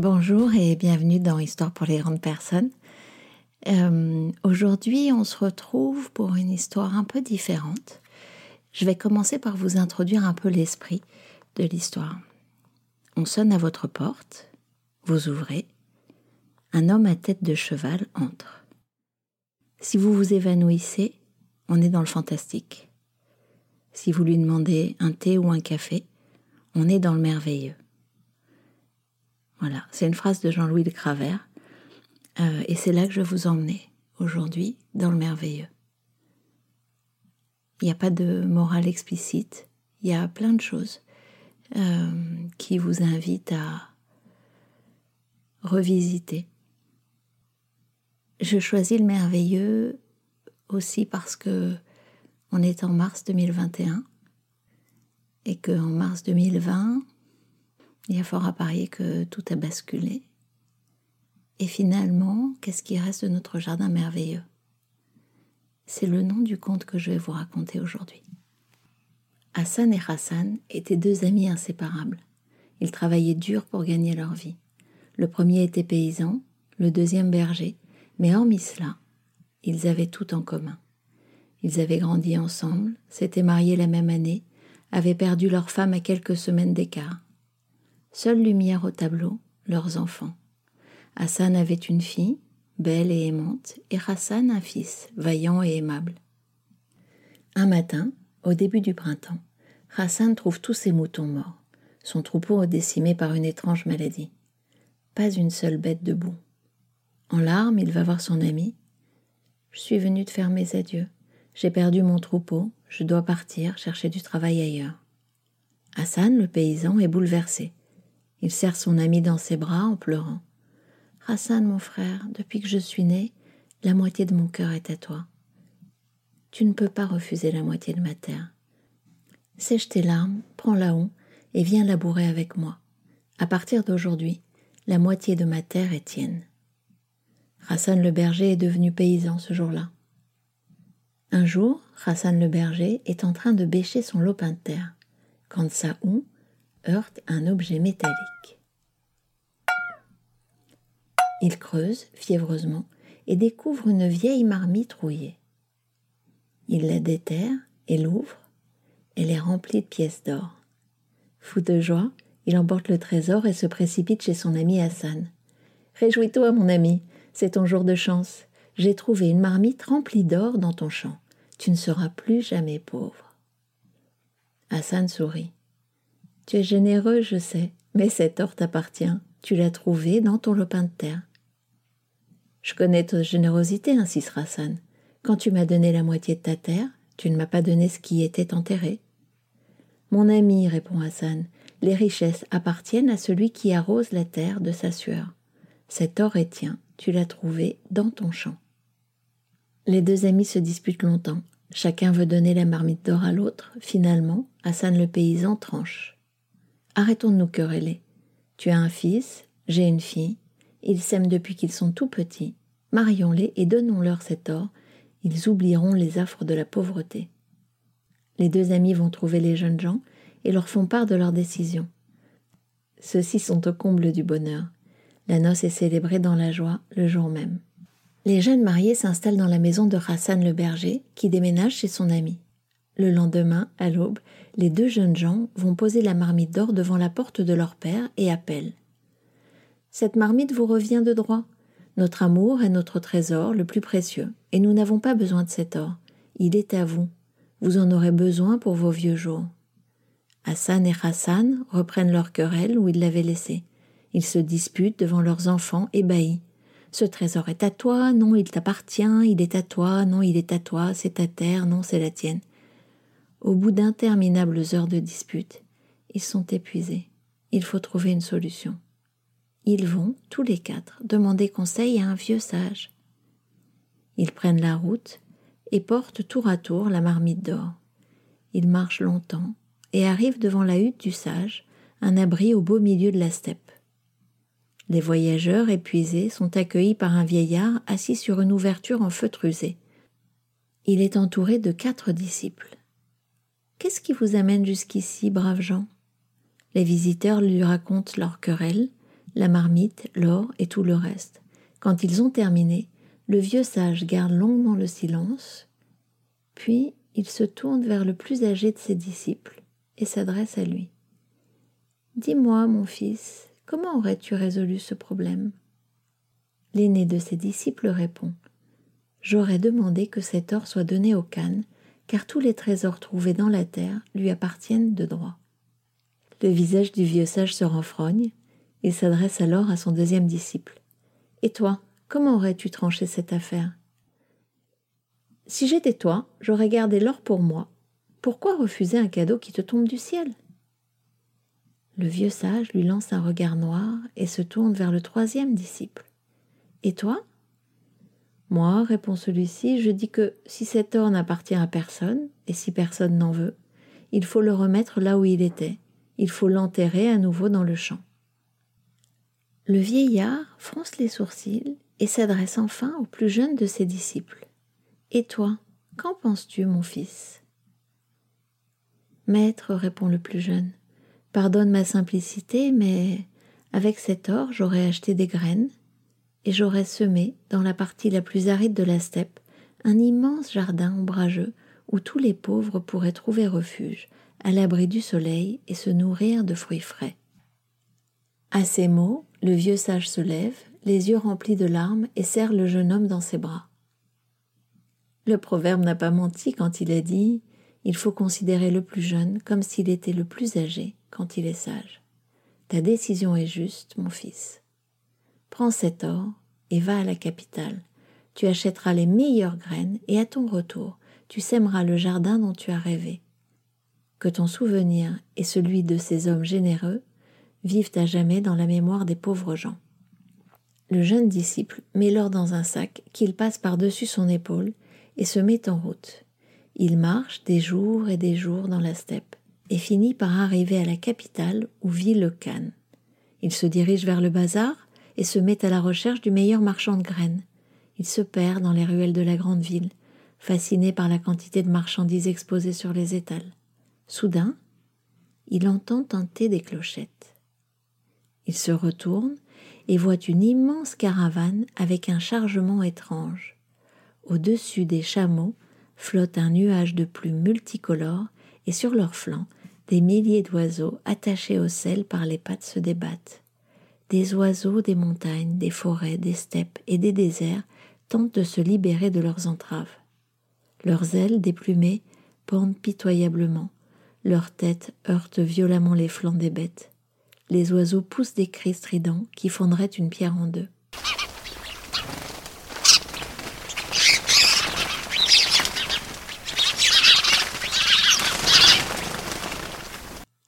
Bonjour et bienvenue dans Histoire pour les grandes personnes. Euh, Aujourd'hui, on se retrouve pour une histoire un peu différente. Je vais commencer par vous introduire un peu l'esprit de l'histoire. On sonne à votre porte, vous ouvrez, un homme à tête de cheval entre. Si vous vous évanouissez, on est dans le fantastique. Si vous lui demandez un thé ou un café, on est dans le merveilleux. Voilà, c'est une phrase de Jean-Louis de Cravert. Euh, et c'est là que je vous emmener aujourd'hui, dans le merveilleux. Il n'y a pas de morale explicite, il y a plein de choses euh, qui vous invitent à revisiter. Je choisis le merveilleux aussi parce que on est en mars 2021 et qu'en mars 2020, il y a fort à parier que tout a basculé. Et finalement, qu'est-ce qui reste de notre jardin merveilleux? C'est le nom du conte que je vais vous raconter aujourd'hui. Hassan et Hassan étaient deux amis inséparables. Ils travaillaient dur pour gagner leur vie. Le premier était paysan, le deuxième berger, mais hormis cela, ils avaient tout en commun. Ils avaient grandi ensemble, s'étaient mariés la même année, avaient perdu leur femme à quelques semaines d'écart. Seule lumière au tableau, leurs enfants. Hassan avait une fille, belle et aimante, et Hassan un fils, vaillant et aimable. Un matin, au début du printemps, Hassan trouve tous ses moutons morts, son troupeau décimé par une étrange maladie. Pas une seule bête debout. En larmes, il va voir son ami. Je suis venu te faire mes adieux. J'ai perdu mon troupeau, je dois partir chercher du travail ailleurs. Hassan, le paysan, est bouleversé. Il serre son ami dans ses bras en pleurant. Hassan, mon frère, depuis que je suis né, la moitié de mon cœur est à toi. Tu ne peux pas refuser la moitié de ma terre. Sèche tes larmes, prends la honte et viens labourer avec moi. À partir d'aujourd'hui, la moitié de ma terre est tienne. Hassan le berger est devenu paysan ce jour-là. Un jour, Hassan le berger est en train de bêcher son lopin de terre, quand sa houe heurte un objet métallique. Il creuse fiévreusement et découvre une vieille marmite rouillée. Il la déterre et l'ouvre. Elle est remplie de pièces d'or. Fou de joie, il emporte le trésor et se précipite chez son ami Hassan. Réjouis-toi, mon ami, c'est ton jour de chance. J'ai trouvé une marmite remplie d'or dans ton champ. Tu ne seras plus jamais pauvre. Hassan sourit. Tu es généreux, je sais, mais cet or t'appartient. Tu l'as trouvé dans ton lopin de terre. Je connais ta générosité, insiste Hassan. Quand tu m'as donné la moitié de ta terre, tu ne m'as pas donné ce qui était enterré. Mon ami, répond Hassan, les richesses appartiennent à celui qui arrose la terre de sa sueur. Cet or est tien, tu l'as trouvé dans ton champ. Les deux amis se disputent longtemps. Chacun veut donner la marmite d'or à l'autre. Finalement, Hassan le paysan tranche. Arrêtons de nous quereller. Tu as un fils, j'ai une fille, ils s'aiment depuis qu'ils sont tout petits. Marions-les et donnons-leur cet or, ils oublieront les affres de la pauvreté. Les deux amis vont trouver les jeunes gens et leur font part de leur décision. Ceux-ci sont au comble du bonheur. La noce est célébrée dans la joie le jour même. Les jeunes mariés s'installent dans la maison de Hassan le berger, qui déménage chez son ami. Le lendemain, à l'aube, les deux jeunes gens vont poser la marmite d'or devant la porte de leur père et appellent. Cette marmite vous revient de droit. Notre amour est notre trésor le plus précieux, et nous n'avons pas besoin de cet or. Il est à vous. Vous en aurez besoin pour vos vieux jours. Hassan et Hassan reprennent leur querelle où ils l'avaient laissé. Ils se disputent devant leurs enfants ébahis. Ce trésor est à toi, non, il t'appartient, il est à toi, non, il est à toi, c'est ta terre, non, c'est la tienne. Au bout d'interminables heures de dispute, ils sont épuisés. Il faut trouver une solution. Ils vont, tous les quatre, demander conseil à un vieux sage. Ils prennent la route et portent tour à tour la marmite d'or. Ils marchent longtemps et arrivent devant la hutte du sage, un abri au beau milieu de la steppe. Les voyageurs épuisés sont accueillis par un vieillard assis sur une ouverture en feutre usé. Il est entouré de quatre disciples. Qu'est-ce qui vous amène jusqu'ici, braves gens? Les visiteurs lui racontent leur querelle, la marmite, l'or et tout le reste. Quand ils ont terminé, le vieux sage garde longuement le silence, puis il se tourne vers le plus âgé de ses disciples et s'adresse à lui. Dis-moi, mon fils, comment aurais-tu résolu ce problème? L'aîné de ses disciples répond J'aurais demandé que cet or soit donné au Khan, car tous les trésors trouvés dans la terre lui appartiennent de droit. Le visage du vieux sage se renfrogne, il s'adresse alors à son deuxième disciple. Et toi, comment aurais-tu tranché cette affaire? Si j'étais toi, j'aurais gardé l'or pour moi. Pourquoi refuser un cadeau qui te tombe du ciel? Le vieux sage lui lance un regard noir et se tourne vers le troisième disciple. Et toi Moi, répond celui-ci, je dis que si cet or n'appartient à personne, et si personne n'en veut, il faut le remettre là où il était, il faut l'enterrer à nouveau dans le champ. Le vieillard fronce les sourcils et s'adresse enfin au plus jeune de ses disciples. Et toi, qu'en penses-tu, mon fils Maître, répond le plus jeune, pardonne ma simplicité, mais avec cet or j'aurais acheté des graines, et j'aurais semé, dans la partie la plus aride de la steppe, un immense jardin ombrageux où tous les pauvres pourraient trouver refuge, à l'abri du soleil et se nourrir de fruits frais. À ces mots, le vieux sage se lève, les yeux remplis de larmes, et serre le jeune homme dans ses bras. Le proverbe n'a pas menti quand il a dit Il faut considérer le plus jeune comme s'il était le plus âgé quand il est sage. Ta décision est juste, mon fils. Prends cet or et va à la capitale. Tu achèteras les meilleures graines et à ton retour, tu sèmeras le jardin dont tu as rêvé. Que ton souvenir et celui de ces hommes généreux vivent à jamais dans la mémoire des pauvres gens. Le jeune disciple met l'or dans un sac qu'il passe par-dessus son épaule et se met en route. Il marche des jours et des jours dans la steppe et finit par arriver à la capitale où vit le Khan. Il se dirige vers le bazar et se met à la recherche du meilleur marchand de graines. Il se perd dans les ruelles de la grande ville, fasciné par la quantité de marchandises exposées sur les étals. Soudain, il entend tenter des clochettes. Il se retourne et voit une immense caravane avec un chargement étrange. Au-dessus des chameaux flotte un nuage de plumes multicolores et sur leurs flancs, des milliers d'oiseaux attachés au sel par les pattes se débattent. Des oiseaux des montagnes, des forêts, des steppes et des déserts tentent de se libérer de leurs entraves. Leurs ailes déplumées pendent pitoyablement, leurs têtes heurtent violemment les flancs des bêtes. Les oiseaux poussent des cris stridents qui fonderaient une pierre en deux.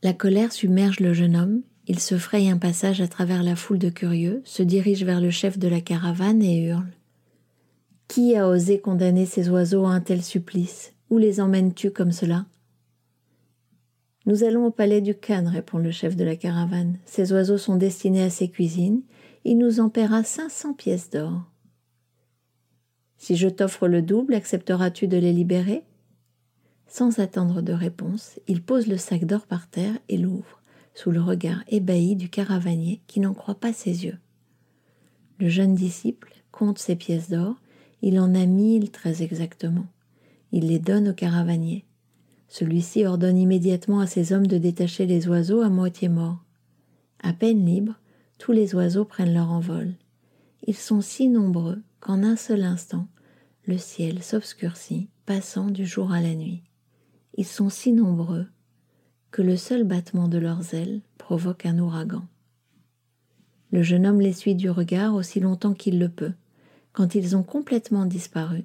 La colère submerge le jeune homme il se fraye un passage à travers la foule de curieux, se dirige vers le chef de la caravane et hurle. Qui a osé condamner ces oiseaux à un tel supplice? Où les emmènes-tu comme cela? Nous allons au palais du Khan, répond le chef de la caravane. Ces oiseaux sont destinés à ses cuisines. Il nous en paiera cinq cents pièces d'or. Si je t'offre le double, accepteras-tu de les libérer? Sans attendre de réponse, il pose le sac d'or par terre et l'ouvre sous le regard ébahi du caravanier qui n'en croit pas ses yeux. Le jeune disciple compte ses pièces d'or, il en a mille très exactement. Il les donne au caravanier. Celui-ci ordonne immédiatement à ses hommes de détacher les oiseaux à moitié morts. À peine libres, tous les oiseaux prennent leur envol. Ils sont si nombreux qu'en un seul instant, le ciel s'obscurcit, passant du jour à la nuit. Ils sont si nombreux que le seul battement de leurs ailes provoque un ouragan. Le jeune homme les suit du regard aussi longtemps qu'il le peut. Quand ils ont complètement disparu,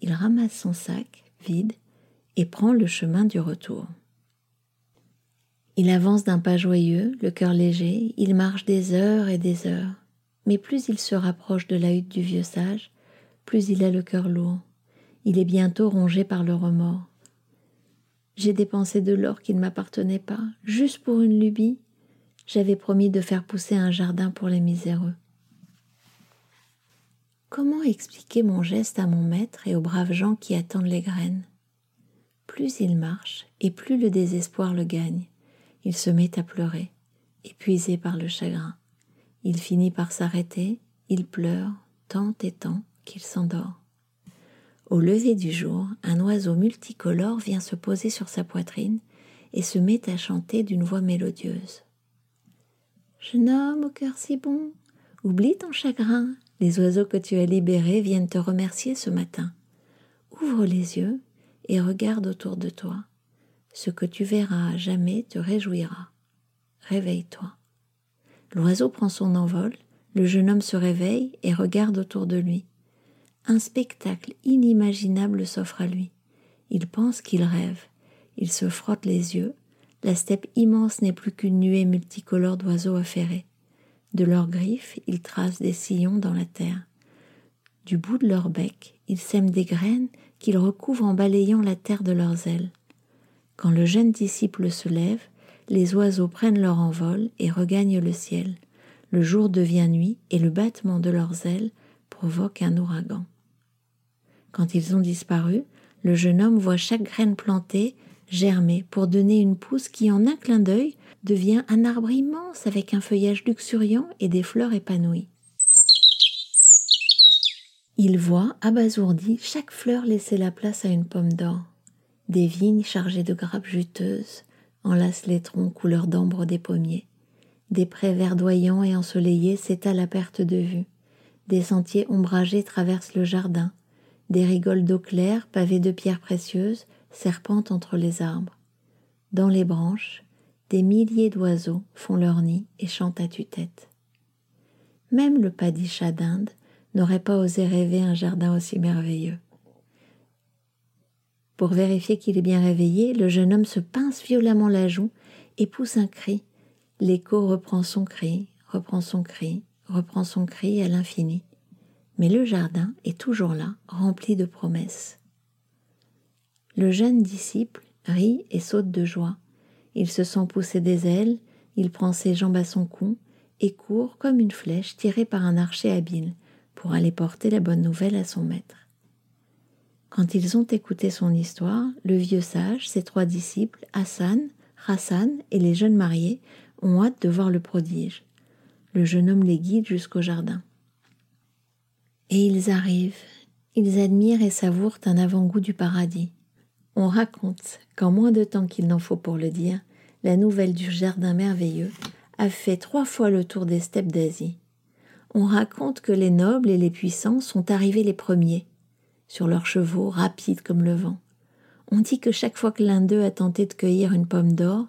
il ramasse son sac, vide, et prend le chemin du retour. Il avance d'un pas joyeux, le cœur léger, il marche des heures et des heures, mais plus il se rapproche de la hutte du vieux sage, plus il a le cœur lourd. Il est bientôt rongé par le remords. J'ai dépensé de l'or qui ne m'appartenait pas, juste pour une lubie. J'avais promis de faire pousser un jardin pour les miséreux. Comment expliquer mon geste à mon maître et aux braves gens qui attendent les graines? Plus il marche, et plus le désespoir le gagne. Il se met à pleurer, épuisé par le chagrin. Il finit par s'arrêter, il pleure tant et tant qu'il s'endort. Au lever du jour, un oiseau multicolore vient se poser sur sa poitrine et se met à chanter d'une voix mélodieuse. Jeune homme au cœur si bon, oublie ton chagrin, les oiseaux que tu as libérés viennent te remercier ce matin. Ouvre les yeux et regarde autour de toi. Ce que tu verras jamais te réjouira. Réveille-toi. L'oiseau prend son envol, le jeune homme se réveille et regarde autour de lui. Un spectacle inimaginable s'offre à lui. Il pense qu'il rêve. Il se frotte les yeux. La steppe immense n'est plus qu'une nuée multicolore d'oiseaux affairés. De leurs griffes, ils tracent des sillons dans la terre. Du bout de leur bec, ils sèment des graines qu'ils recouvrent en balayant la terre de leurs ailes. Quand le jeune disciple se lève, les oiseaux prennent leur envol et regagnent le ciel. Le jour devient nuit et le battement de leurs ailes provoque un ouragan. Quand ils ont disparu, le jeune homme voit chaque graine plantée germer pour donner une pousse qui, en un clin d'œil, devient un arbre immense avec un feuillage luxuriant et des fleurs épanouies. Il voit, abasourdi, chaque fleur laisser la place à une pomme d'or. Des vignes chargées de grappes juteuses, enlacent les troncs couleur d'ambre des pommiers. Des prés verdoyants et ensoleillés s'étalent à perte de vue. Des sentiers ombragés traversent le jardin. Des rigoles d'eau claire, pavées de pierres précieuses, serpentent entre les arbres. Dans les branches, des milliers d'oiseaux font leur nid et chantent à tue-tête. Même le padichat d'Inde n'aurait pas osé rêver un jardin aussi merveilleux. Pour vérifier qu'il est bien réveillé, le jeune homme se pince violemment la joue et pousse un cri. L'écho reprend son cri, reprend son cri, reprend son cri à l'infini. Mais le jardin est toujours là, rempli de promesses. Le jeune disciple rit et saute de joie. Il se sent pousser des ailes, il prend ses jambes à son cou et court comme une flèche tirée par un archer habile pour aller porter la bonne nouvelle à son maître. Quand ils ont écouté son histoire, le vieux sage, ses trois disciples, Hassan, Hassan et les jeunes mariés, ont hâte de voir le prodige. Le jeune homme les guide jusqu'au jardin. Et ils arrivent, ils admirent et savourent un avant-goût du paradis. On raconte qu'en moins de temps qu'il n'en faut pour le dire, la nouvelle du jardin merveilleux a fait trois fois le tour des steppes d'Asie. On raconte que les nobles et les puissants sont arrivés les premiers, sur leurs chevaux rapides comme le vent. On dit que chaque fois que l'un d'eux a tenté de cueillir une pomme d'or,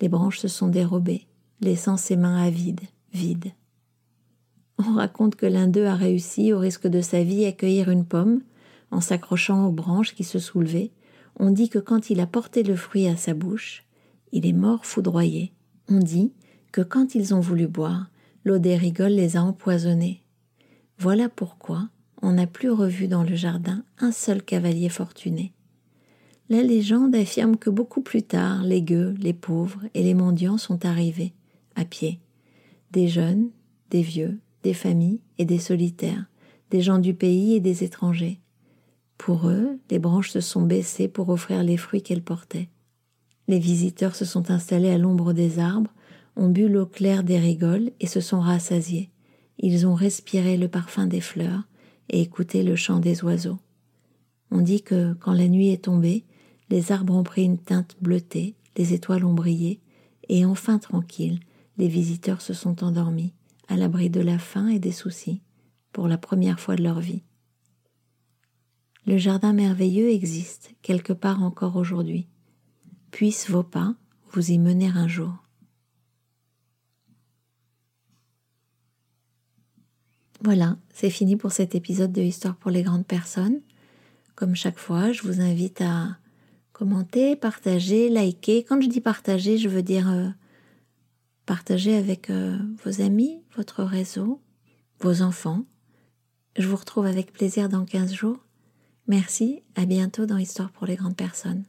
les branches se sont dérobées, laissant ses mains avides, vides. On raconte que l'un d'eux a réussi, au risque de sa vie, à cueillir une pomme, en s'accrochant aux branches qui se soulevaient. On dit que quand il a porté le fruit à sa bouche, il est mort foudroyé. On dit que quand ils ont voulu boire, l'eau des rigoles les a empoisonnés. Voilà pourquoi on n'a plus revu dans le jardin un seul cavalier fortuné. La légende affirme que beaucoup plus tard, les gueux, les pauvres et les mendiants sont arrivés, à pied. Des jeunes, des vieux, des familles et des solitaires, des gens du pays et des étrangers. Pour eux, les branches se sont baissées pour offrir les fruits qu'elles portaient. Les visiteurs se sont installés à l'ombre des arbres, ont bu l'eau claire des rigoles et se sont rassasiés. Ils ont respiré le parfum des fleurs, et écouter le chant des oiseaux. On dit que quand la nuit est tombée, les arbres ont pris une teinte bleutée, les étoiles ont brillé, et enfin tranquilles, les visiteurs se sont endormis, à l'abri de la faim et des soucis, pour la première fois de leur vie. Le jardin merveilleux existe quelque part encore aujourd'hui. Puissent vos pas vous y mener un jour. Voilà, c'est fini pour cet épisode de Histoire pour les grandes personnes. Comme chaque fois, je vous invite à commenter, partager, liker. Quand je dis partager, je veux dire euh, partager avec euh, vos amis, votre réseau, vos enfants. Je vous retrouve avec plaisir dans 15 jours. Merci, à bientôt dans Histoire pour les grandes personnes.